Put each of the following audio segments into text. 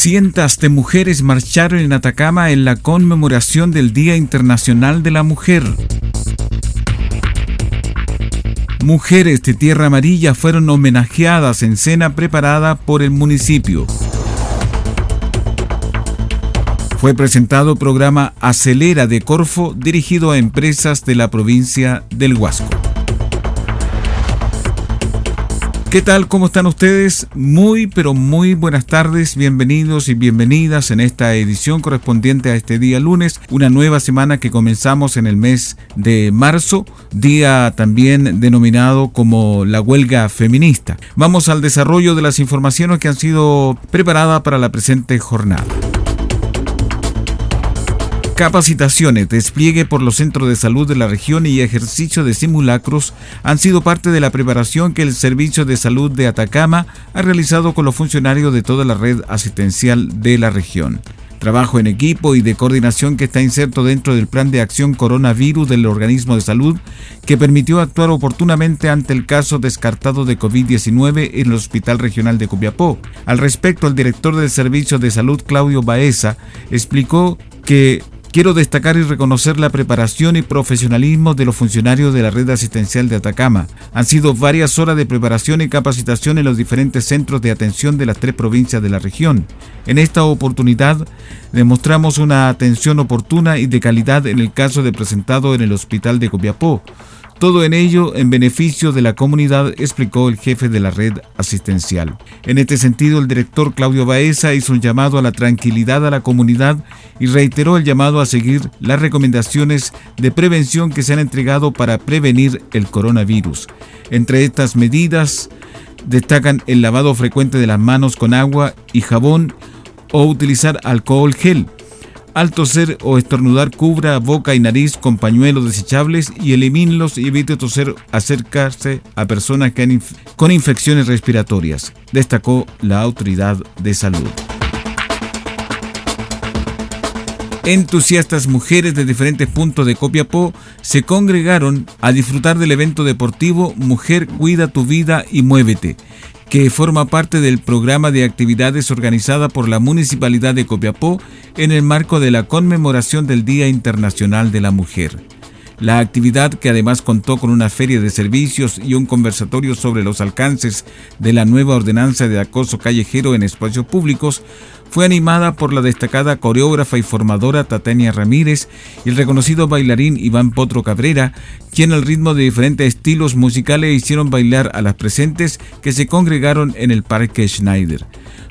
Cientos de mujeres marcharon en Atacama en la conmemoración del Día Internacional de la Mujer. Mujeres de Tierra Amarilla fueron homenajeadas en cena preparada por el municipio. Fue presentado programa Acelera de Corfo dirigido a empresas de la provincia del Huasco. ¿Qué tal? ¿Cómo están ustedes? Muy, pero muy buenas tardes, bienvenidos y bienvenidas en esta edición correspondiente a este día lunes, una nueva semana que comenzamos en el mes de marzo, día también denominado como la huelga feminista. Vamos al desarrollo de las informaciones que han sido preparadas para la presente jornada. Capacitaciones, despliegue por los centros de salud de la región y ejercicio de simulacros han sido parte de la preparación que el Servicio de Salud de Atacama ha realizado con los funcionarios de toda la red asistencial de la región. Trabajo en equipo y de coordinación que está inserto dentro del plan de acción coronavirus del organismo de salud que permitió actuar oportunamente ante el caso descartado de COVID-19 en el Hospital Regional de Copiapó. Al respecto, el director del Servicio de Salud, Claudio Baeza, explicó que Quiero destacar y reconocer la preparación y profesionalismo de los funcionarios de la red asistencial de Atacama. Han sido varias horas de preparación y capacitación en los diferentes centros de atención de las tres provincias de la región. En esta oportunidad demostramos una atención oportuna y de calidad en el caso de presentado en el Hospital de Copiapó todo en ello en beneficio de la comunidad, explicó el jefe de la red asistencial. En este sentido, el director Claudio Baeza hizo un llamado a la tranquilidad a la comunidad y reiteró el llamado a seguir las recomendaciones de prevención que se han entregado para prevenir el coronavirus. Entre estas medidas destacan el lavado frecuente de las manos con agua y jabón o utilizar alcohol gel al toser o estornudar, cubra boca y nariz con pañuelos desechables y elimínelos y evite toser acercarse a personas con infecciones respiratorias, destacó la autoridad de salud. Entusiastas mujeres de diferentes puntos de Copiapó se congregaron a disfrutar del evento deportivo Mujer Cuida tu Vida y Muévete, que forma parte del programa de actividades organizada por la Municipalidad de Copiapó en el marco de la conmemoración del Día Internacional de la Mujer. La actividad, que además contó con una feria de servicios y un conversatorio sobre los alcances de la nueva ordenanza de acoso callejero en espacios públicos, fue animada por la destacada coreógrafa y formadora Tatania Ramírez y el reconocido bailarín Iván Potro Cabrera, quien al ritmo de diferentes estilos musicales hicieron bailar a las presentes que se congregaron en el Parque Schneider.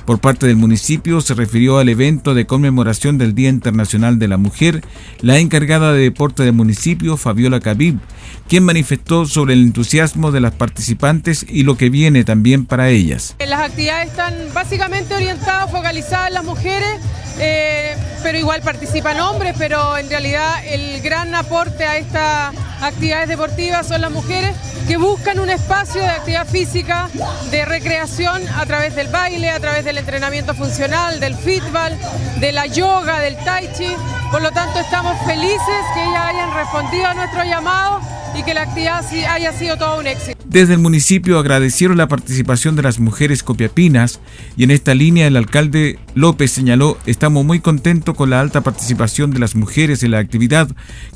Por parte del municipio se refirió al evento de conmemoración del Día Internacional de la Mujer la encargada de deporte del municipio, Fabiola Cabib, quien manifestó sobre el entusiasmo de las participantes y lo que viene también para ellas. Las actividades están básicamente orientadas, focalizadas las mujeres, eh, pero igual participan hombres, pero en realidad el gran aporte a estas actividades deportivas son las mujeres que buscan un espacio de actividad física, de recreación a través del baile, a través del entrenamiento funcional, del fútbol, de la yoga, del tai chi. Por lo tanto, estamos felices que ellas hayan respondido a nuestro llamado y que la actividad haya sido todo un éxito. Desde el municipio agradecieron la participación de las mujeres copiapinas y en esta línea el alcalde López señaló, estamos muy contentos con la alta participación de las mujeres en la actividad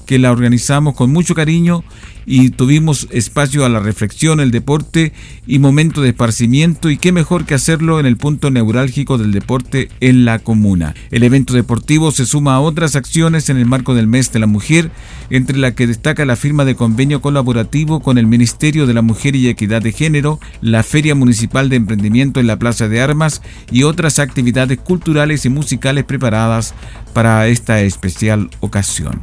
que la organizamos con mucho cariño y tuvimos espacio a la reflexión, el deporte y momento de esparcimiento y qué mejor que hacerlo en el punto neurálgico del deporte en la comuna. El evento deportivo se suma a otras acciones en el marco del mes de la mujer, entre la que destaca la firma de convenio colaborativo con el Ministerio de la Mujer y Equidad de Género, la Feria Municipal de Emprendimiento en la Plaza de Armas y otras actividades culturales y musicales preparadas para esta especial ocasión.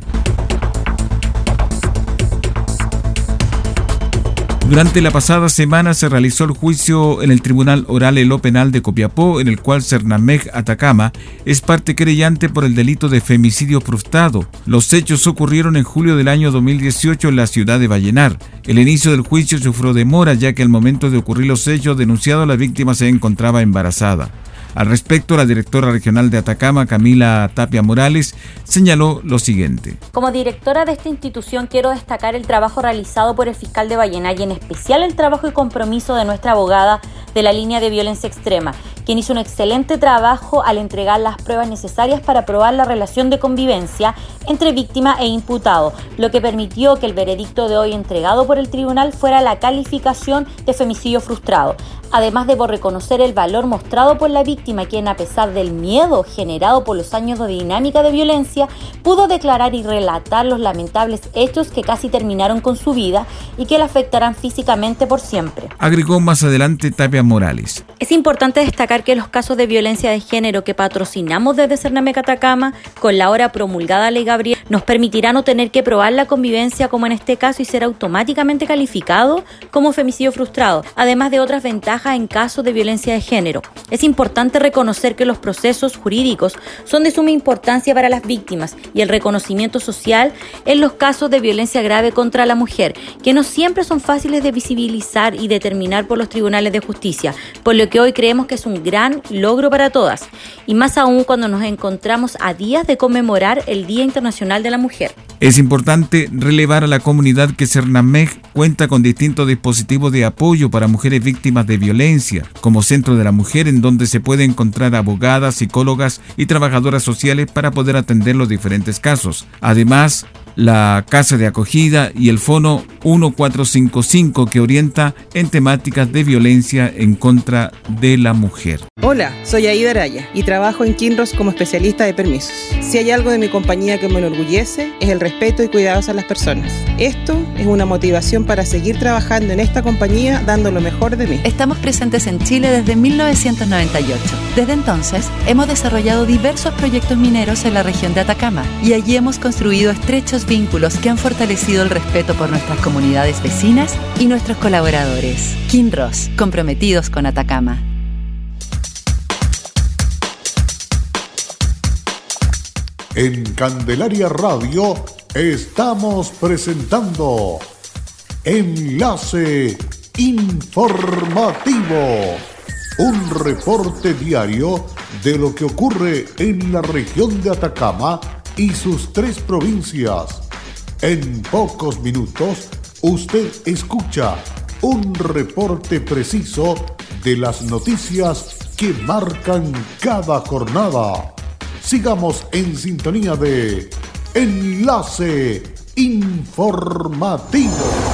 Durante la pasada semana se realizó el juicio en el Tribunal Oral Elo Penal de Copiapó, en el cual Cernameg Atacama es parte creyente por el delito de femicidio frustrado. Los hechos ocurrieron en julio del año 2018 en la ciudad de Vallenar. El inicio del juicio sufrió demora ya que al momento de ocurrir los hechos denunciado la víctima se encontraba embarazada. Al respecto, la directora regional de Atacama, Camila Tapia Morales, señaló lo siguiente. Como directora de esta institución quiero destacar el trabajo realizado por el fiscal de Ballena y en especial el trabajo y compromiso de nuestra abogada de la línea de violencia extrema, quien hizo un excelente trabajo al entregar las pruebas necesarias para probar la relación de convivencia entre víctima e imputado, lo que permitió que el veredicto de hoy entregado por el tribunal fuera la calificación de femicidio frustrado, además debo reconocer el valor mostrado por la víctima, quien a pesar del miedo generado por los años de dinámica de violencia, pudo declarar y relatar los lamentables hechos que casi terminaron con su vida y que la afectarán físicamente por siempre. Agregó más adelante Tapia Morales. Es importante destacar que los casos de violencia de género que patrocinamos desde Cername Catacama, con la ahora promulgada Ley Gabriel, nos permitirá no tener que probar la convivencia como en este caso y ser automáticamente calificado como femicidio frustrado, además de otras ventajas en caso de violencia de género. Es importante reconocer que los procesos jurídicos son de suma importancia para las víctimas y el reconocimiento social en los casos de violencia grave contra la mujer, que no siempre son fáciles de visibilizar y determinar por los tribunales de justicia, por lo que hoy creemos que es un gran logro para todas, y más aún cuando nos encontramos a días de conmemorar el Día Internacional de la Mujer. Es importante relevar a la comunidad que Cernameg cuenta con distintos dispositivos de apoyo para mujeres víctimas de violencia, como Centro de la Mujer, en donde se puede encontrar abogadas, psicólogas y trabajadoras sociales para poder atender los diferentes casos. Además, la Casa de Acogida y el Fono 1455 que orienta en temáticas de violencia en contra de la mujer. Hola, soy Aida Araya y trabajo en Kinross como especialista de permisos. Si hay algo de mi compañía que me enorgullece es el respeto y cuidados a las personas. Esto es una motivación para seguir trabajando en esta compañía dando lo mejor de mí. Estamos presentes en Chile desde 1998. Desde entonces hemos desarrollado diversos proyectos mineros en la región de Atacama y allí hemos construido estrechos vínculos que han fortalecido el respeto por nuestras comunidades vecinas y nuestros colaboradores. Kinross, comprometidos con Atacama. En Candelaria Radio estamos presentando Enlace Informativo, un reporte diario de lo que ocurre en la región de Atacama y sus tres provincias. En pocos minutos, usted escucha un reporte preciso de las noticias que marcan cada jornada. Sigamos en sintonía de Enlace Informativo.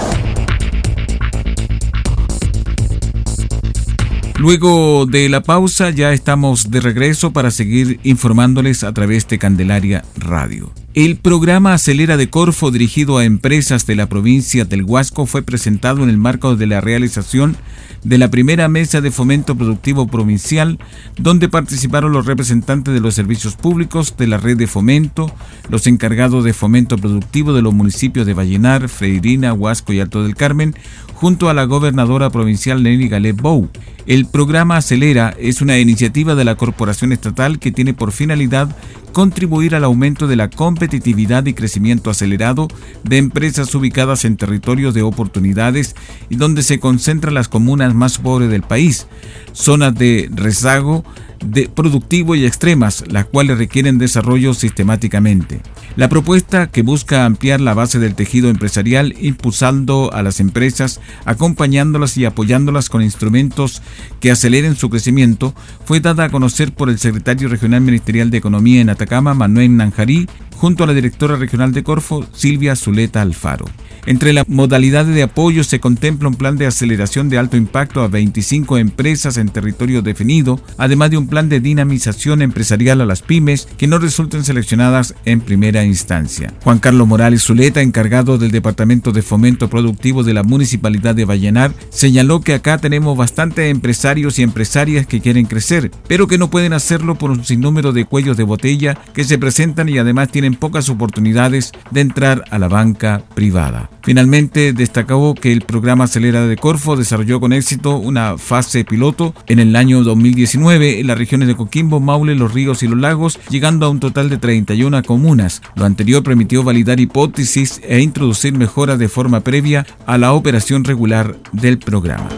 Luego de la pausa ya estamos de regreso para seguir informándoles a través de Candelaria Radio. El programa Acelera de Corfo dirigido a empresas de la provincia del Huasco fue presentado en el marco de la realización de la primera mesa de fomento productivo provincial, donde participaron los representantes de los servicios públicos de la red de fomento, los encargados de fomento productivo de los municipios de Vallenar, Freirina, Huasco y Alto del Carmen, junto a la gobernadora provincial Nelly Galet Bou. El programa Acelera es una iniciativa de la Corporación Estatal que tiene por finalidad contribuir al aumento de la competitividad y crecimiento acelerado de empresas ubicadas en territorios de oportunidades y donde se concentran las comunas más pobres del país, zonas de rezago, de productivo y extremas, las cuales requieren desarrollo sistemáticamente. La propuesta que busca ampliar la base del tejido empresarial impulsando a las empresas, acompañándolas y apoyándolas con instrumentos que aceleren su crecimiento, fue dada a conocer por el secretario regional ministerial de Economía en Atacama, Manuel Nanjarí, junto a la directora regional de Corfo, Silvia Zuleta Alfaro. Entre las modalidades de apoyo se contempla un plan de aceleración de alto impacto a 25 empresas en territorio definido, además de un plan de dinamización empresarial a las pymes que no resulten seleccionadas en primera instancia. Juan Carlos Morales Zuleta, encargado del Departamento de Fomento Productivo de la Municipalidad de Vallenar, señaló que acá tenemos bastantes empresarios y empresarias que quieren crecer, pero que no pueden hacerlo por un sinnúmero de cuellos de botella que se presentan y además tienen pocas oportunidades de entrar a la banca privada. Finalmente, destacó que el programa Acelera de Corfo desarrolló con éxito una fase piloto en el año 2019 en las regiones de Coquimbo, Maule, Los Ríos y Los Lagos, llegando a un total de 31 comunas. Lo anterior permitió validar hipótesis e introducir mejoras de forma previa a la operación regular del programa.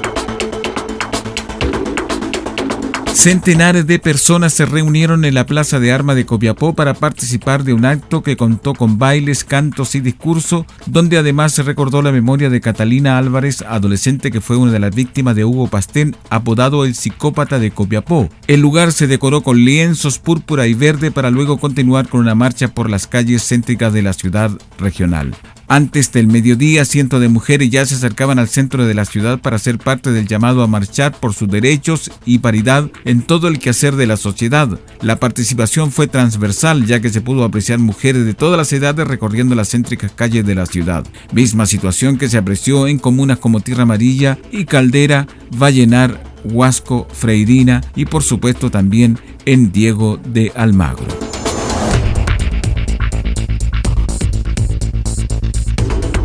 Centenares de personas se reunieron en la Plaza de Armas de Copiapó para participar de un acto que contó con bailes, cantos y discurso, donde además se recordó la memoria de Catalina Álvarez, adolescente que fue una de las víctimas de Hugo Pastén, apodado el psicópata de Copiapó. El lugar se decoró con lienzos púrpura y verde para luego continuar con una marcha por las calles céntricas de la ciudad regional. Antes del mediodía, cientos de mujeres ya se acercaban al centro de la ciudad para ser parte del llamado a marchar por sus derechos y paridad en todo el quehacer de la sociedad. La participación fue transversal, ya que se pudo apreciar mujeres de todas las edades recorriendo las céntricas calles de la ciudad. Misma situación que se apreció en comunas como Tierra Amarilla y Caldera, Vallenar, Huasco, Freirina y por supuesto también en Diego de Almagro.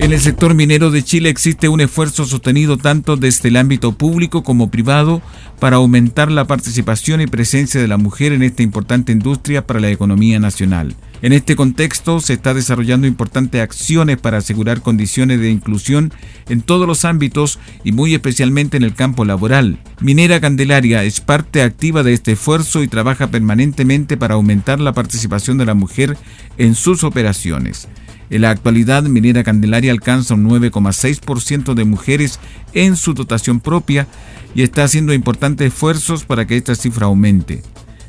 En el sector minero de Chile existe un esfuerzo sostenido tanto desde el ámbito público como privado para aumentar la participación y presencia de la mujer en esta importante industria para la economía nacional. En este contexto se está desarrollando importantes acciones para asegurar condiciones de inclusión en todos los ámbitos y muy especialmente en el campo laboral. Minera Candelaria es parte activa de este esfuerzo y trabaja permanentemente para aumentar la participación de la mujer en sus operaciones. En la actualidad, Minera Candelaria alcanza un 9,6% de mujeres en su dotación propia y está haciendo importantes esfuerzos para que esta cifra aumente.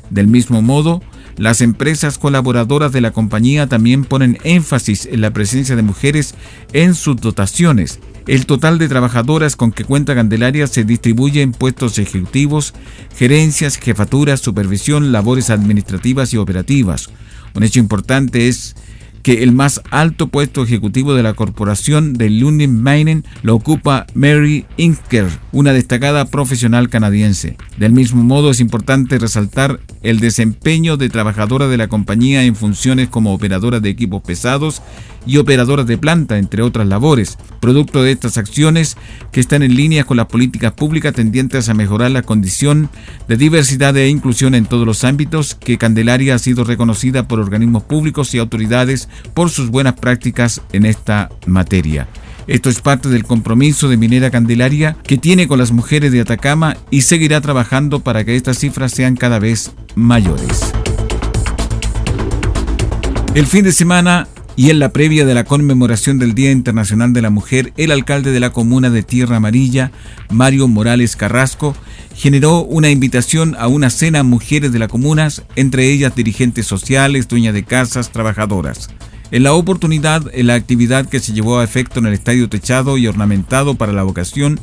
Del mismo modo, las empresas colaboradoras de la compañía también ponen énfasis en la presencia de mujeres en sus dotaciones. El total de trabajadoras con que cuenta Candelaria se distribuye en puestos ejecutivos, gerencias, jefaturas, supervisión, labores administrativas y operativas. Un hecho importante es que el más alto puesto ejecutivo de la corporación de Lundin Mining lo ocupa Mary Inker, una destacada profesional canadiense. Del mismo modo es importante resaltar el desempeño de trabajadora de la compañía en funciones como operadora de equipos pesados y operadoras de planta, entre otras labores, producto de estas acciones que están en línea con las políticas públicas tendientes a mejorar la condición de diversidad e inclusión en todos los ámbitos, que Candelaria ha sido reconocida por organismos públicos y autoridades por sus buenas prácticas en esta materia. Esto es parte del compromiso de Minera Candelaria que tiene con las mujeres de Atacama y seguirá trabajando para que estas cifras sean cada vez mayores. El fin de semana y en la previa de la conmemoración del Día Internacional de la Mujer, el alcalde de la comuna de Tierra Amarilla, Mario Morales Carrasco, generó una invitación a una cena a mujeres de la comuna, entre ellas dirigentes sociales, dueñas de casas, trabajadoras. En la oportunidad, en la actividad que se llevó a efecto en el estadio techado y ornamentado para la vocación,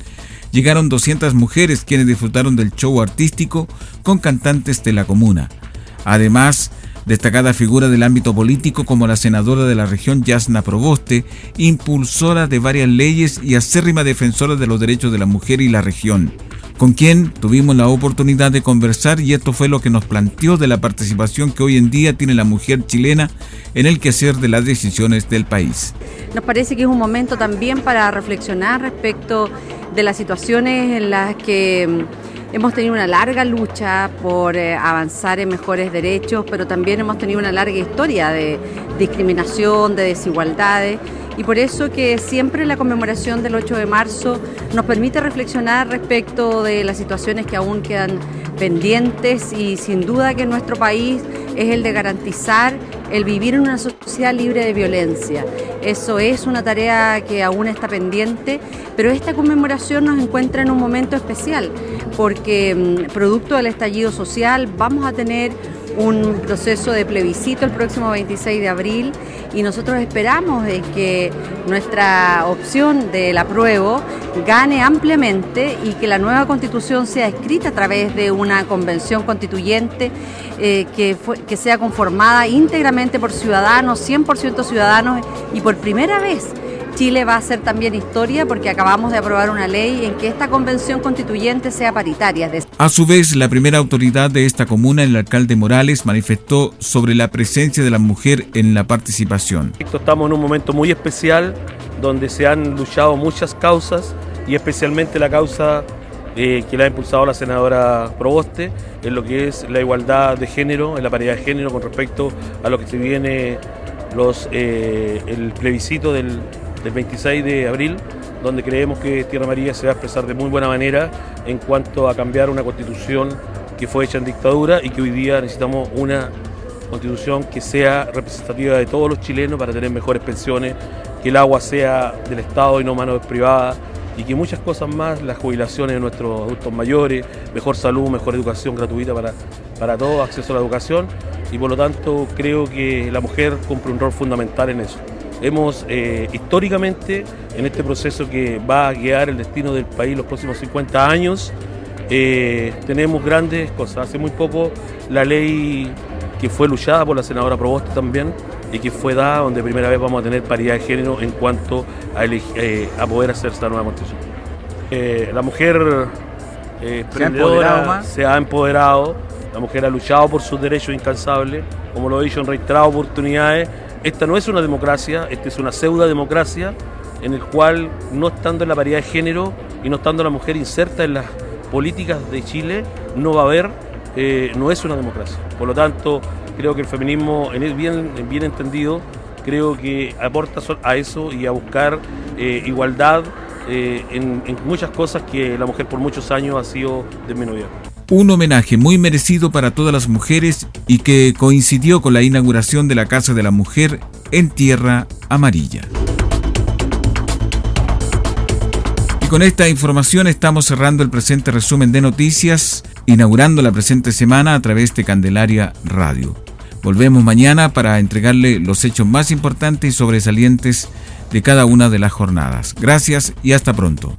llegaron 200 mujeres quienes disfrutaron del show artístico con cantantes de la comuna. Además, destacada figura del ámbito político como la senadora de la región Yasna Proboste, impulsora de varias leyes y acérrima defensora de los derechos de la mujer y la región con quien tuvimos la oportunidad de conversar y esto fue lo que nos planteó de la participación que hoy en día tiene la mujer chilena en el quehacer de las decisiones del país. Nos parece que es un momento también para reflexionar respecto de las situaciones en las que mm, hemos tenido una larga lucha por eh, avanzar en mejores derechos, pero también hemos tenido una larga historia de discriminación, de desigualdades y por eso que siempre la conmemoración del 8 de marzo nos permite reflexionar respecto de las situaciones que aún quedan pendientes y sin duda que nuestro país es el de garantizar el vivir en una sociedad libre de violencia. Eso es una tarea que aún está pendiente, pero esta conmemoración nos encuentra en un momento especial porque mm, producto del estallido social vamos a tener un proceso de plebiscito el próximo 26 de abril y nosotros esperamos que nuestra opción del apruebo gane ampliamente y que la nueva constitución sea escrita a través de una convención constituyente eh, que, que sea conformada íntegramente por ciudadanos, 100% ciudadanos y por primera vez Chile va a hacer también historia porque acabamos de aprobar una ley en que esta convención constituyente sea paritaria. A su vez, la primera autoridad de esta comuna, el alcalde Morales, manifestó sobre la presencia de la mujer en la participación. Estamos en un momento muy especial donde se han luchado muchas causas y especialmente la causa eh, que la ha impulsado la senadora Proboste en lo que es la igualdad de género, en la paridad de género con respecto a lo que se viene los, eh, el plebiscito del del 26 de abril, donde creemos que Tierra María se va a expresar de muy buena manera en cuanto a cambiar una constitución que fue hecha en dictadura y que hoy día necesitamos una constitución que sea representativa de todos los chilenos para tener mejores pensiones, que el agua sea del Estado y no manos privadas y que muchas cosas más, las jubilaciones de nuestros adultos mayores, mejor salud, mejor educación gratuita para, para todos, acceso a la educación y por lo tanto creo que la mujer cumple un rol fundamental en eso. Hemos eh, históricamente, en este proceso que va a guiar el destino del país los próximos 50 años, eh, tenemos grandes cosas. Hace muy poco la ley que fue luchada por la senadora Proboste también y que fue dada donde primera vez vamos a tener paridad de género en cuanto a, eh, a poder hacer esta nueva constitución. la mujer ¿Se, ha se ha empoderado, la mujer ha luchado por sus derechos incansables, como lo he dicho en reiteradas oportunidades, esta no es una democracia, esta es una pseudo democracia en el cual no estando en la paridad de género y no estando la mujer inserta en las políticas de Chile, no va a haber, eh, no es una democracia. Por lo tanto, creo que el feminismo, en bien, bien entendido, creo que aporta a eso y a buscar eh, igualdad eh, en, en muchas cosas que la mujer por muchos años ha sido disminuida un homenaje muy merecido para todas las mujeres y que coincidió con la inauguración de la Casa de la Mujer en Tierra Amarilla. Y con esta información estamos cerrando el presente resumen de noticias, inaugurando la presente semana a través de Candelaria Radio. Volvemos mañana para entregarle los hechos más importantes y sobresalientes de cada una de las jornadas. Gracias y hasta pronto.